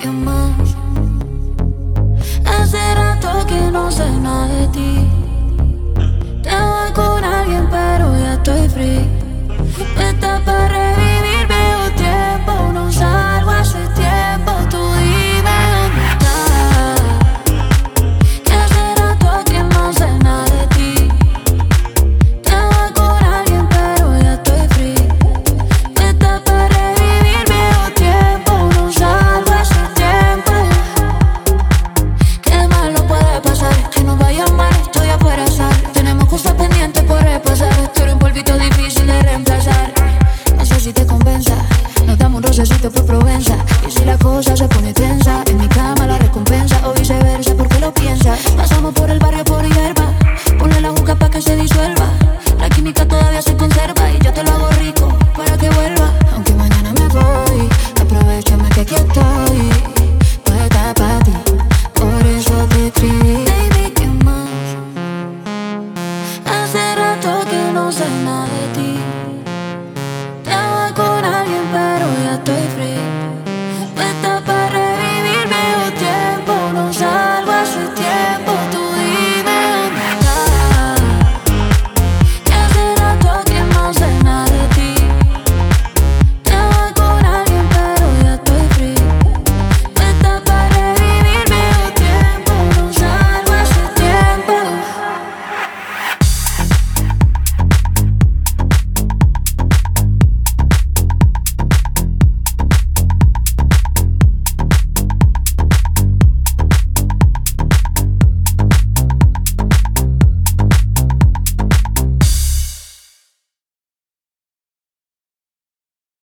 que más. Hace rato que no sé nada de ti. Te voy con alguien, pero ya estoy free. Me taparé Provenza Y si la cosa se pone tensa En mi cama la recompensa. O viceversa porque lo piensa. Pasamos por el barrio por